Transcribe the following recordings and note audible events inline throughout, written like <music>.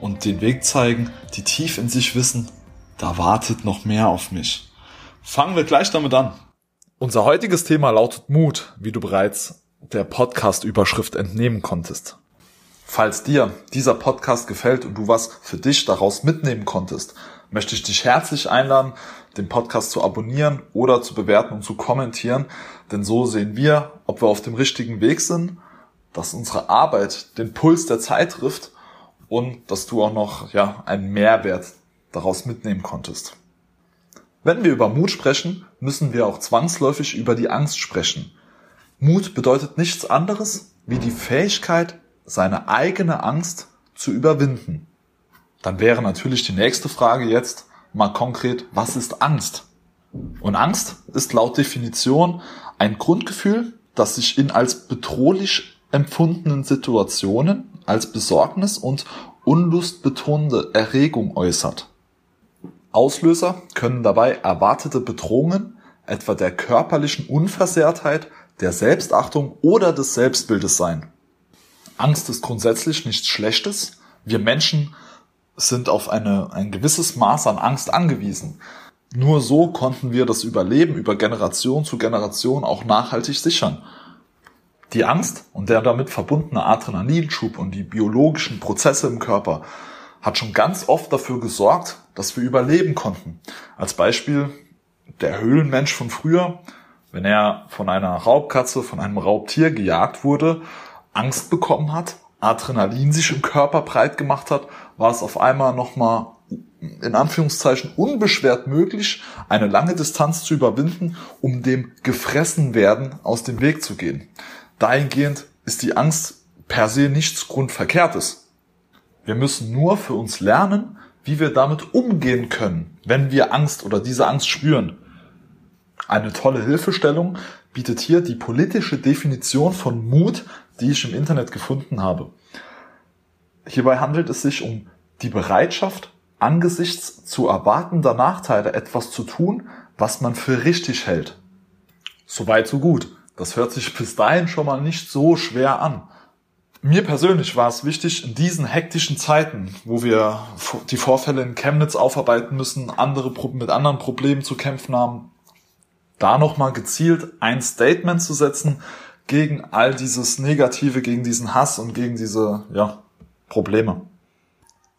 und den Weg zeigen, die tief in sich wissen, da wartet noch mehr auf mich. Fangen wir gleich damit an. Unser heutiges Thema lautet Mut, wie du bereits der Podcast-Überschrift entnehmen konntest. Falls dir dieser Podcast gefällt und du was für dich daraus mitnehmen konntest, möchte ich dich herzlich einladen, den Podcast zu abonnieren oder zu bewerten und zu kommentieren, denn so sehen wir, ob wir auf dem richtigen Weg sind, dass unsere Arbeit den Puls der Zeit trifft und dass du auch noch ja, einen Mehrwert daraus mitnehmen konntest. Wenn wir über Mut sprechen, müssen wir auch zwangsläufig über die Angst sprechen. Mut bedeutet nichts anderes wie die Fähigkeit, seine eigene Angst zu überwinden. Dann wäre natürlich die nächste Frage jetzt mal konkret, was ist Angst? Und Angst ist laut Definition ein Grundgefühl, das sich in als bedrohlich empfundenen Situationen als Besorgnis und unlustbetonende Erregung äußert. Auslöser können dabei erwartete Bedrohungen, etwa der körperlichen Unversehrtheit, der Selbstachtung oder des Selbstbildes sein. Angst ist grundsätzlich nichts Schlechtes. Wir Menschen sind auf eine, ein gewisses Maß an Angst angewiesen. Nur so konnten wir das Überleben über Generation zu Generation auch nachhaltig sichern. Die Angst und der damit verbundene Adrenalinschub und die biologischen Prozesse im Körper hat schon ganz oft dafür gesorgt, dass wir überleben konnten. Als Beispiel der Höhlenmensch von früher, wenn er von einer Raubkatze, von einem Raubtier gejagt wurde, Angst bekommen hat, Adrenalin sich im Körper breit gemacht hat, war es auf einmal nochmal in Anführungszeichen unbeschwert möglich, eine lange Distanz zu überwinden, um dem Gefressenwerden aus dem Weg zu gehen. Dahingehend ist die Angst per se nichts Grundverkehrtes. Wir müssen nur für uns lernen, wie wir damit umgehen können, wenn wir Angst oder diese Angst spüren. Eine tolle Hilfestellung bietet hier die politische Definition von Mut, die ich im Internet gefunden habe. Hierbei handelt es sich um die Bereitschaft, angesichts zu erwartender Nachteile etwas zu tun, was man für richtig hält. Soweit, so gut. Das hört sich bis dahin schon mal nicht so schwer an. Mir persönlich war es wichtig, in diesen hektischen Zeiten, wo wir die Vorfälle in Chemnitz aufarbeiten müssen, andere mit anderen Problemen zu kämpfen haben, da nochmal gezielt ein Statement zu setzen gegen all dieses Negative, gegen diesen Hass und gegen diese ja, Probleme.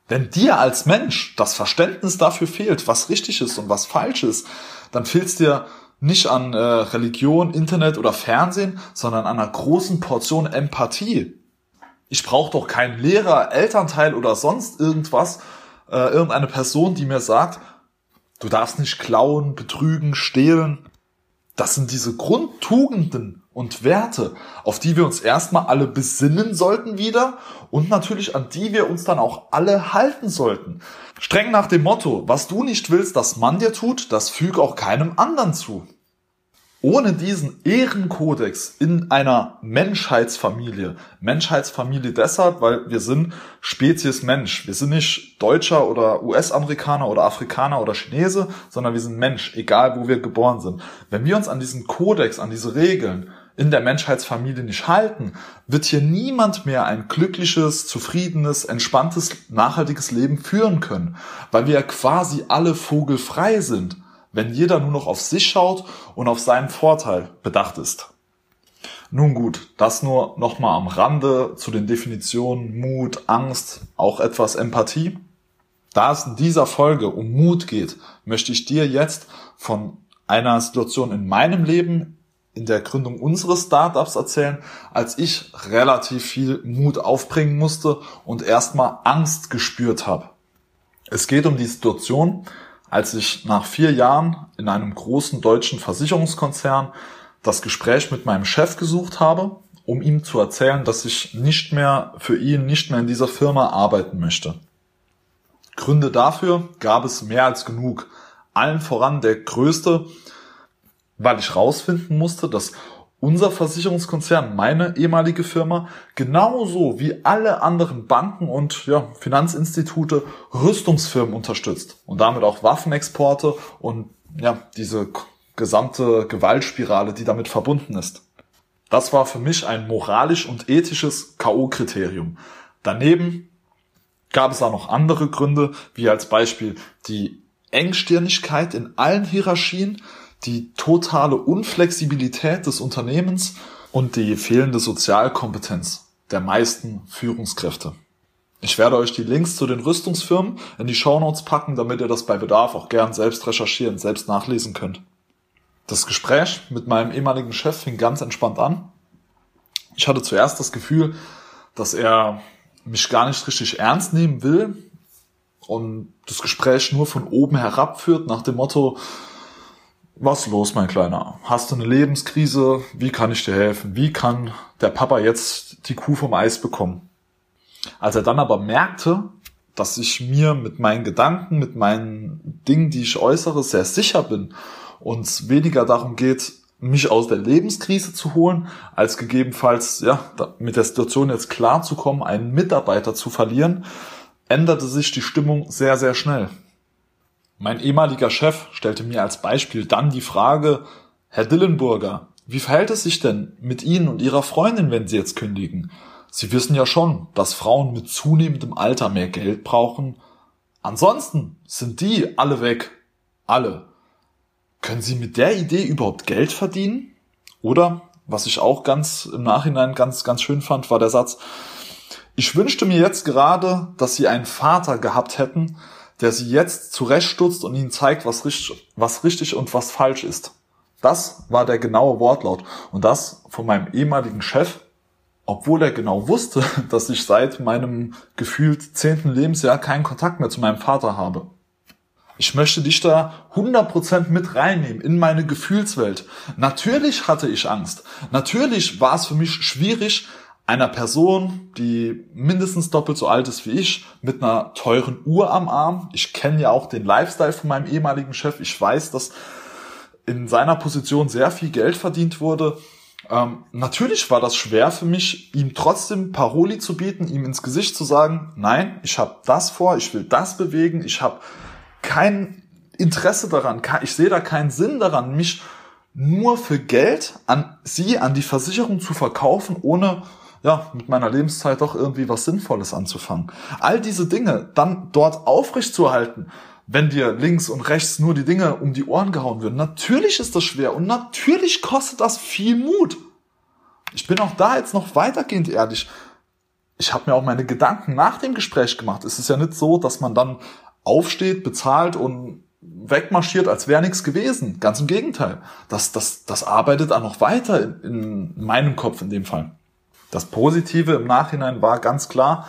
Wenn dir als Mensch das Verständnis dafür fehlt, was richtig ist und was falsch ist, dann fehlt es dir nicht an äh, Religion, Internet oder Fernsehen, sondern an einer großen Portion Empathie. Ich brauche doch keinen Lehrer, Elternteil oder sonst irgendwas, äh, irgendeine Person, die mir sagt, du darfst nicht klauen, betrügen, stehlen. Das sind diese Grundtugenden und Werte, auf die wir uns erstmal alle besinnen sollten wieder und natürlich an die wir uns dann auch alle halten sollten. Streng nach dem Motto, was du nicht willst, dass man dir tut, das füg auch keinem anderen zu. Ohne diesen Ehrenkodex in einer Menschheitsfamilie, Menschheitsfamilie deshalb, weil wir sind Spezies Mensch. Wir sind nicht Deutscher oder US-Amerikaner oder Afrikaner oder Chinese, sondern wir sind Mensch, egal wo wir geboren sind. Wenn wir uns an diesen Kodex, an diese Regeln in der Menschheitsfamilie nicht halten, wird hier niemand mehr ein glückliches, zufriedenes, entspanntes, nachhaltiges Leben führen können, weil wir ja quasi alle vogelfrei sind wenn jeder nur noch auf sich schaut und auf seinen Vorteil bedacht ist. Nun gut, das nur nochmal am Rande zu den Definitionen Mut, Angst, auch etwas Empathie. Da es in dieser Folge um Mut geht, möchte ich dir jetzt von einer Situation in meinem Leben, in der Gründung unseres Startups erzählen, als ich relativ viel Mut aufbringen musste und erstmal Angst gespürt habe. Es geht um die Situation, als ich nach vier Jahren in einem großen deutschen Versicherungskonzern das Gespräch mit meinem Chef gesucht habe, um ihm zu erzählen, dass ich nicht mehr für ihn, nicht mehr in dieser Firma arbeiten möchte. Gründe dafür gab es mehr als genug. Allen voran der größte, weil ich rausfinden musste, dass unser Versicherungskonzern, meine ehemalige Firma, genauso wie alle anderen Banken und ja, Finanzinstitute Rüstungsfirmen unterstützt und damit auch Waffenexporte und ja, diese gesamte Gewaltspirale, die damit verbunden ist. Das war für mich ein moralisch und ethisches KO-Kriterium. Daneben gab es auch noch andere Gründe, wie als Beispiel die Engstirnigkeit in allen Hierarchien, die totale Unflexibilität des Unternehmens und die fehlende Sozialkompetenz der meisten Führungskräfte. Ich werde euch die Links zu den Rüstungsfirmen in die Shownotes packen, damit ihr das bei Bedarf auch gern selbst recherchieren, selbst nachlesen könnt. Das Gespräch mit meinem ehemaligen Chef fing ganz entspannt an. Ich hatte zuerst das Gefühl, dass er mich gar nicht richtig ernst nehmen will und das Gespräch nur von oben herab führt nach dem Motto, was los, mein Kleiner? Hast du eine Lebenskrise? Wie kann ich dir helfen? Wie kann der Papa jetzt die Kuh vom Eis bekommen? Als er dann aber merkte, dass ich mir mit meinen Gedanken, mit meinen Dingen, die ich äußere, sehr sicher bin und es weniger darum geht, mich aus der Lebenskrise zu holen, als gegebenenfalls ja mit der Situation jetzt klarzukommen, einen Mitarbeiter zu verlieren, änderte sich die Stimmung sehr, sehr schnell. Mein ehemaliger Chef stellte mir als Beispiel dann die Frage, Herr Dillenburger, wie verhält es sich denn mit Ihnen und Ihrer Freundin, wenn Sie jetzt kündigen? Sie wissen ja schon, dass Frauen mit zunehmendem Alter mehr Geld brauchen. Ansonsten sind die alle weg. Alle. Können Sie mit der Idee überhaupt Geld verdienen? Oder, was ich auch ganz im Nachhinein ganz, ganz schön fand, war der Satz, ich wünschte mir jetzt gerade, dass Sie einen Vater gehabt hätten, der sie jetzt zurechtstutzt und ihnen zeigt, was richtig, was richtig und was falsch ist. Das war der genaue Wortlaut. Und das von meinem ehemaligen Chef, obwohl er genau wusste, <laughs> dass ich seit meinem gefühlt zehnten Lebensjahr keinen Kontakt mehr zu meinem Vater habe. Ich möchte dich da 100% mit reinnehmen in meine Gefühlswelt. Natürlich hatte ich Angst. Natürlich war es für mich schwierig, einer Person, die mindestens doppelt so alt ist wie ich, mit einer teuren Uhr am Arm. Ich kenne ja auch den Lifestyle von meinem ehemaligen Chef. Ich weiß, dass in seiner Position sehr viel Geld verdient wurde. Ähm, natürlich war das schwer für mich, ihm trotzdem Paroli zu bieten, ihm ins Gesicht zu sagen, nein, ich habe das vor, ich will das bewegen, ich habe kein Interesse daran, ich sehe da keinen Sinn daran, mich nur für Geld an sie, an die Versicherung zu verkaufen, ohne ja, mit meiner Lebenszeit doch irgendwie was Sinnvolles anzufangen. All diese Dinge dann dort aufrecht zu erhalten, wenn dir links und rechts nur die Dinge um die Ohren gehauen würden. Natürlich ist das schwer und natürlich kostet das viel Mut. Ich bin auch da jetzt noch weitergehend ehrlich. Ich habe mir auch meine Gedanken nach dem Gespräch gemacht. Es ist ja nicht so, dass man dann aufsteht, bezahlt und wegmarschiert, als wäre nichts gewesen. Ganz im Gegenteil. Das, das, das arbeitet auch noch weiter in, in meinem Kopf in dem Fall. Das Positive im Nachhinein war ganz klar,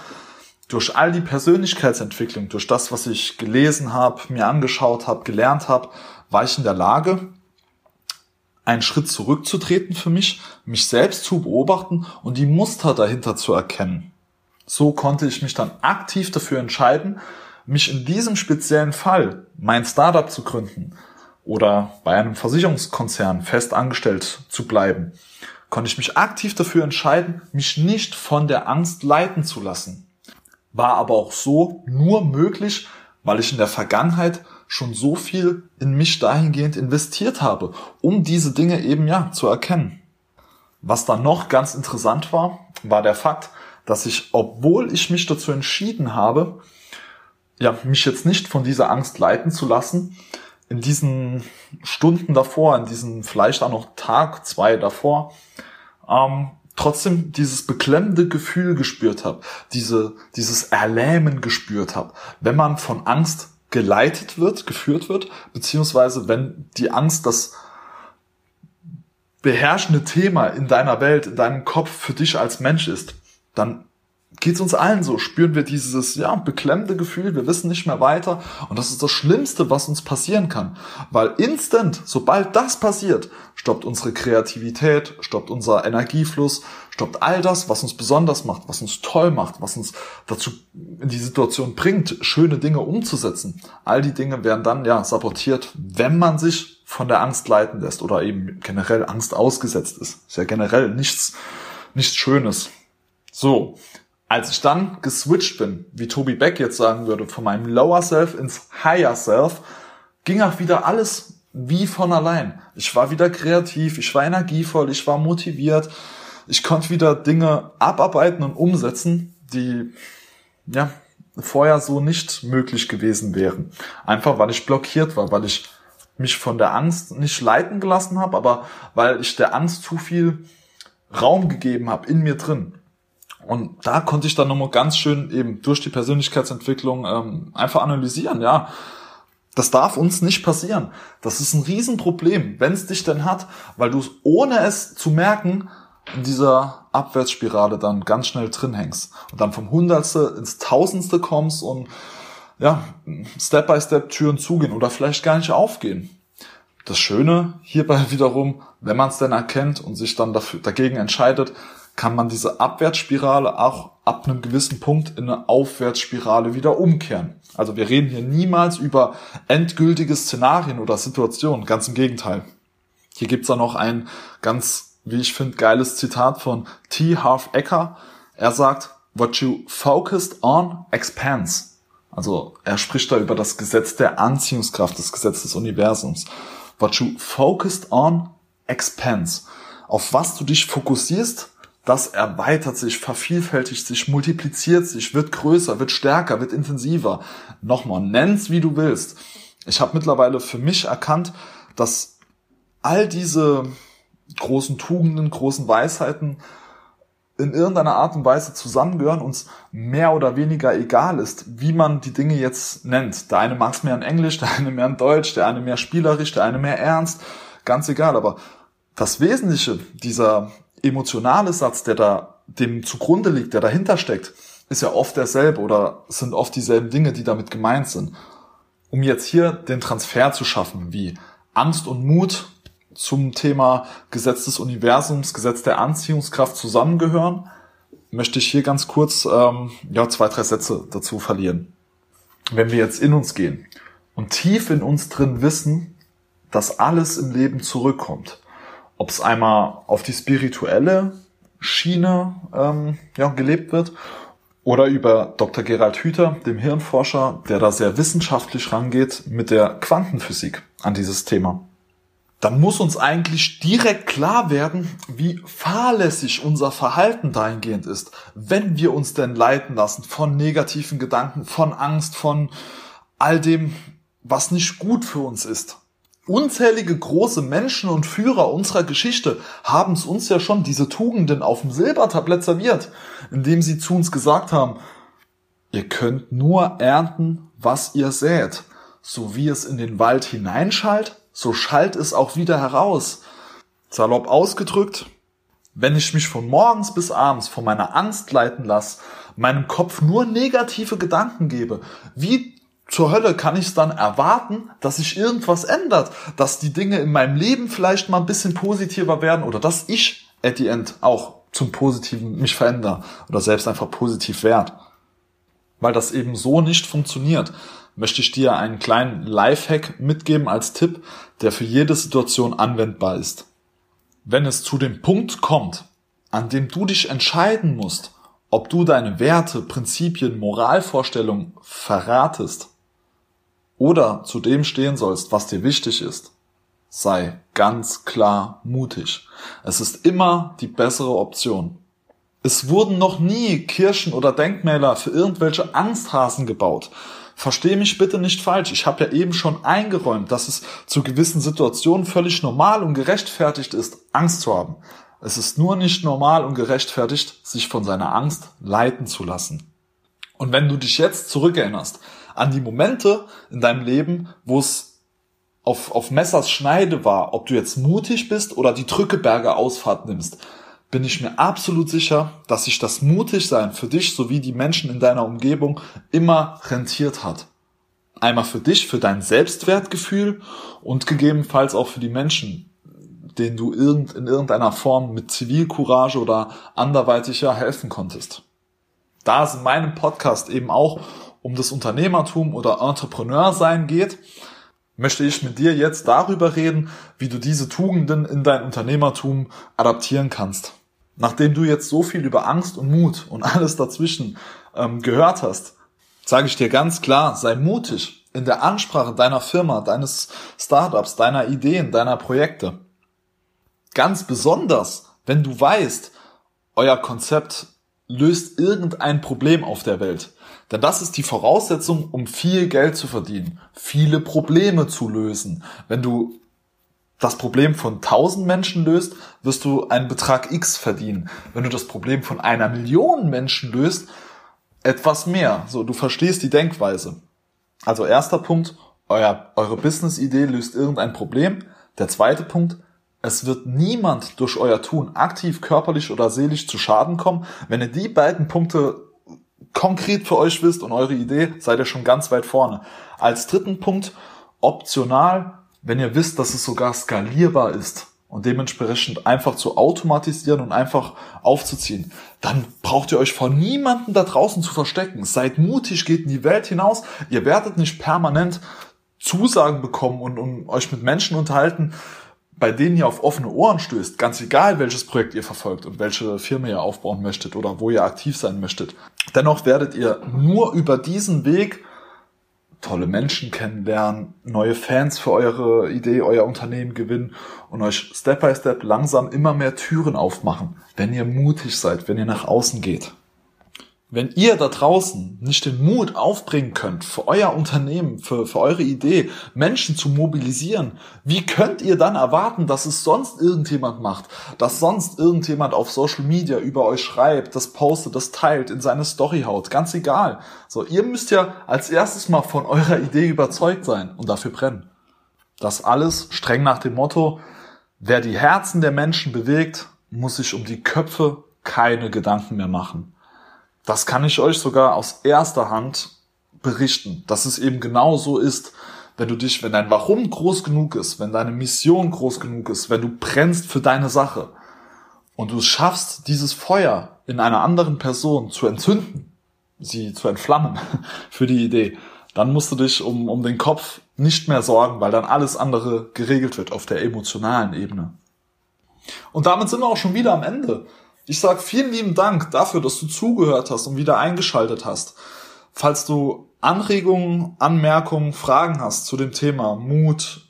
durch all die Persönlichkeitsentwicklung, durch das, was ich gelesen habe, mir angeschaut habe, gelernt habe, war ich in der Lage, einen Schritt zurückzutreten für mich, mich selbst zu beobachten und die Muster dahinter zu erkennen. So konnte ich mich dann aktiv dafür entscheiden, mich in diesem speziellen Fall mein Startup zu gründen oder bei einem Versicherungskonzern fest angestellt zu bleiben konnte ich mich aktiv dafür entscheiden, mich nicht von der Angst leiten zu lassen. War aber auch so nur möglich, weil ich in der Vergangenheit schon so viel in mich dahingehend investiert habe, um diese Dinge eben ja zu erkennen. Was dann noch ganz interessant war, war der Fakt, dass ich, obwohl ich mich dazu entschieden habe, ja, mich jetzt nicht von dieser Angst leiten zu lassen, in diesen Stunden davor, in diesen vielleicht auch noch Tag, zwei davor, ähm, trotzdem dieses beklemmende Gefühl gespürt habe, diese, dieses Erlähmen gespürt habe, wenn man von Angst geleitet wird, geführt wird, beziehungsweise wenn die Angst das beherrschende Thema in deiner Welt, in deinem Kopf für dich als Mensch ist, dann geht's uns allen so, spüren wir dieses ja beklemmende Gefühl, wir wissen nicht mehr weiter und das ist das Schlimmste, was uns passieren kann, weil instant, sobald das passiert, stoppt unsere Kreativität, stoppt unser Energiefluss, stoppt all das, was uns besonders macht, was uns toll macht, was uns dazu in die Situation bringt, schöne Dinge umzusetzen. All die Dinge werden dann ja sabotiert, wenn man sich von der Angst leiten lässt oder eben generell Angst ausgesetzt ist. Ist ja generell nichts nichts Schönes. So, als ich dann geswitcht bin, wie Toby Beck jetzt sagen würde, von meinem Lower Self ins Higher Self, ging auch wieder alles wie von allein. Ich war wieder kreativ, ich war energievoll, ich war motiviert, ich konnte wieder Dinge abarbeiten und umsetzen, die ja vorher so nicht möglich gewesen wären. Einfach weil ich blockiert war, weil ich mich von der Angst nicht leiten gelassen habe, aber weil ich der Angst zu viel Raum gegeben habe in mir drin. Und da konnte ich dann nochmal ganz schön eben durch die Persönlichkeitsentwicklung ähm, einfach analysieren, ja. Das darf uns nicht passieren. Das ist ein Riesenproblem, wenn es dich denn hat, weil du es ohne es zu merken in dieser Abwärtsspirale dann ganz schnell drin hängst und dann vom Hundertste ins Tausendste kommst und ja, Step by Step Türen zugehen oder vielleicht gar nicht aufgehen. Das Schöne hierbei <laughs> wiederum, wenn man es denn erkennt und sich dann dafür, dagegen entscheidet, kann man diese Abwärtsspirale auch ab einem gewissen Punkt in eine Aufwärtsspirale wieder umkehren. Also wir reden hier niemals über endgültige Szenarien oder Situationen, ganz im Gegenteil. Hier gibt's dann noch ein ganz, wie ich finde, geiles Zitat von T. Harv Ecker. Er sagt, what you focused on expands. Also er spricht da über das Gesetz der Anziehungskraft, das Gesetz des Universums. What you focused on expands. Auf was du dich fokussierst, das erweitert sich, vervielfältigt sich, multipliziert sich, wird größer, wird stärker, wird intensiver. Nochmal, nenn's wie du willst. Ich habe mittlerweile für mich erkannt, dass all diese großen Tugenden, großen Weisheiten in irgendeiner Art und Weise zusammengehören, uns mehr oder weniger egal ist, wie man die Dinge jetzt nennt. Der eine mag es mehr in Englisch, der eine mehr in Deutsch, der eine mehr spielerisch, der eine mehr ernst, ganz egal. Aber das Wesentliche dieser emotionale Satz, der da dem zugrunde liegt, der dahinter steckt, ist ja oft derselbe oder sind oft dieselben Dinge, die damit gemeint sind. Um jetzt hier den Transfer zu schaffen, wie Angst und Mut zum Thema Gesetz des Universums, Gesetz der Anziehungskraft zusammengehören, möchte ich hier ganz kurz ähm, ja, zwei, drei Sätze dazu verlieren. Wenn wir jetzt in uns gehen und tief in uns drin wissen, dass alles im Leben zurückkommt, ob es einmal auf die spirituelle Schiene ähm, ja, gelebt wird oder über Dr. Gerald Hüther, dem Hirnforscher, der da sehr wissenschaftlich rangeht mit der Quantenphysik an dieses Thema. Dann muss uns eigentlich direkt klar werden, wie fahrlässig unser Verhalten dahingehend ist, wenn wir uns denn leiten lassen von negativen Gedanken, von Angst, von all dem, was nicht gut für uns ist. Unzählige große Menschen und Führer unserer Geschichte haben es uns ja schon diese Tugenden auf dem Silbertablett serviert, indem sie zu uns gesagt haben, ihr könnt nur ernten, was ihr sät. So wie es in den Wald hineinschallt, so schallt es auch wieder heraus. Salopp ausgedrückt, wenn ich mich von morgens bis abends von meiner Angst leiten lasse, meinem Kopf nur negative Gedanken gebe, wie zur Hölle kann ich es dann erwarten, dass sich irgendwas ändert, dass die Dinge in meinem Leben vielleicht mal ein bisschen positiver werden oder dass ich at the end auch zum Positiven mich verändere oder selbst einfach positiv werde. Weil das eben so nicht funktioniert, möchte ich dir einen kleinen Lifehack mitgeben als Tipp, der für jede Situation anwendbar ist. Wenn es zu dem Punkt kommt, an dem du dich entscheiden musst, ob du deine Werte, Prinzipien, Moralvorstellungen verratest, oder zu dem stehen sollst, was dir wichtig ist, sei ganz klar mutig. Es ist immer die bessere Option. Es wurden noch nie Kirchen oder Denkmäler für irgendwelche Angsthasen gebaut. Versteh mich bitte nicht falsch. Ich habe ja eben schon eingeräumt, dass es zu gewissen Situationen völlig normal und gerechtfertigt ist, Angst zu haben. Es ist nur nicht normal und gerechtfertigt, sich von seiner Angst leiten zu lassen. Und wenn du dich jetzt zurückerinnerst, an die Momente in deinem Leben, wo es auf, auf Messers Schneide war, ob du jetzt mutig bist oder die Drückeberger Ausfahrt nimmst, bin ich mir absolut sicher, dass sich das Mutigsein für dich sowie die Menschen in deiner Umgebung immer rentiert hat. Einmal für dich, für dein Selbstwertgefühl und gegebenenfalls auch für die Menschen, denen du in irgendeiner Form mit Zivilcourage oder anderweitiger helfen konntest. Da es in meinem Podcast eben auch um das Unternehmertum oder Entrepreneursein geht, möchte ich mit dir jetzt darüber reden, wie du diese Tugenden in dein Unternehmertum adaptieren kannst. Nachdem du jetzt so viel über Angst und Mut und alles dazwischen ähm, gehört hast, sage ich dir ganz klar, sei mutig in der Ansprache deiner Firma, deines Startups, deiner Ideen, deiner Projekte. Ganz besonders, wenn du weißt, euer Konzept löst irgendein Problem auf der Welt. Denn das ist die Voraussetzung, um viel Geld zu verdienen, viele Probleme zu lösen. Wenn du das Problem von 1000 Menschen löst, wirst du einen Betrag X verdienen. Wenn du das Problem von einer Million Menschen löst, etwas mehr. So, du verstehst die Denkweise. Also erster Punkt, euer, eure Business-Idee löst irgendein Problem. Der zweite Punkt, es wird niemand durch euer Tun aktiv körperlich oder seelisch zu Schaden kommen. Wenn ihr die beiden Punkte konkret für euch wisst und eure Idee, seid ihr schon ganz weit vorne. Als dritten Punkt, optional, wenn ihr wisst, dass es sogar skalierbar ist und dementsprechend einfach zu automatisieren und einfach aufzuziehen, dann braucht ihr euch vor niemanden da draußen zu verstecken. Seid mutig, geht in die Welt hinaus. Ihr werdet nicht permanent Zusagen bekommen und, und euch mit Menschen unterhalten, bei denen ihr auf offene Ohren stößt, ganz egal welches Projekt ihr verfolgt und welche Firma ihr aufbauen möchtet oder wo ihr aktiv sein möchtet, dennoch werdet ihr nur über diesen Weg tolle Menschen kennenlernen, neue Fans für eure Idee, euer Unternehmen gewinnen und euch Step by Step langsam immer mehr Türen aufmachen, wenn ihr mutig seid, wenn ihr nach außen geht. Wenn ihr da draußen nicht den Mut aufbringen könnt, für euer Unternehmen, für, für eure Idee, Menschen zu mobilisieren, wie könnt ihr dann erwarten, dass es sonst irgendjemand macht, dass sonst irgendjemand auf Social Media über euch schreibt, das postet, das teilt, in seine Story haut, ganz egal. So, ihr müsst ja als erstes mal von eurer Idee überzeugt sein und dafür brennen. Das alles streng nach dem Motto, wer die Herzen der Menschen bewegt, muss sich um die Köpfe keine Gedanken mehr machen. Das kann ich euch sogar aus erster Hand berichten, dass es eben genau so ist, wenn du dich, wenn dein Warum groß genug ist, wenn deine Mission groß genug ist, wenn du brennst für deine Sache und du schaffst, dieses Feuer in einer anderen Person zu entzünden, sie zu entflammen <laughs> für die Idee, dann musst du dich um, um den Kopf nicht mehr sorgen, weil dann alles andere geregelt wird auf der emotionalen Ebene. Und damit sind wir auch schon wieder am Ende. Ich sag vielen lieben Dank dafür, dass du zugehört hast und wieder eingeschaltet hast. Falls du Anregungen, Anmerkungen, Fragen hast zu dem Thema Mut,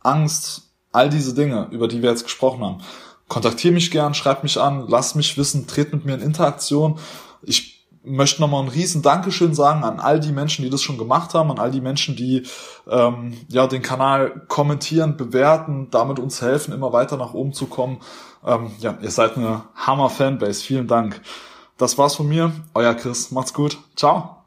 Angst, all diese Dinge, über die wir jetzt gesprochen haben, kontaktiere mich gern, schreib mich an, lass mich wissen, tret mit mir in Interaktion. Ich möchte nochmal ein riesen Dankeschön sagen an all die Menschen, die das schon gemacht haben, an all die Menschen, die ähm, ja den Kanal kommentieren, bewerten, damit uns helfen, immer weiter nach oben zu kommen. Ähm, ja, ihr seid eine Hammer-Fanbase. Vielen Dank. Das war's von mir. Euer Chris. Macht's gut. Ciao.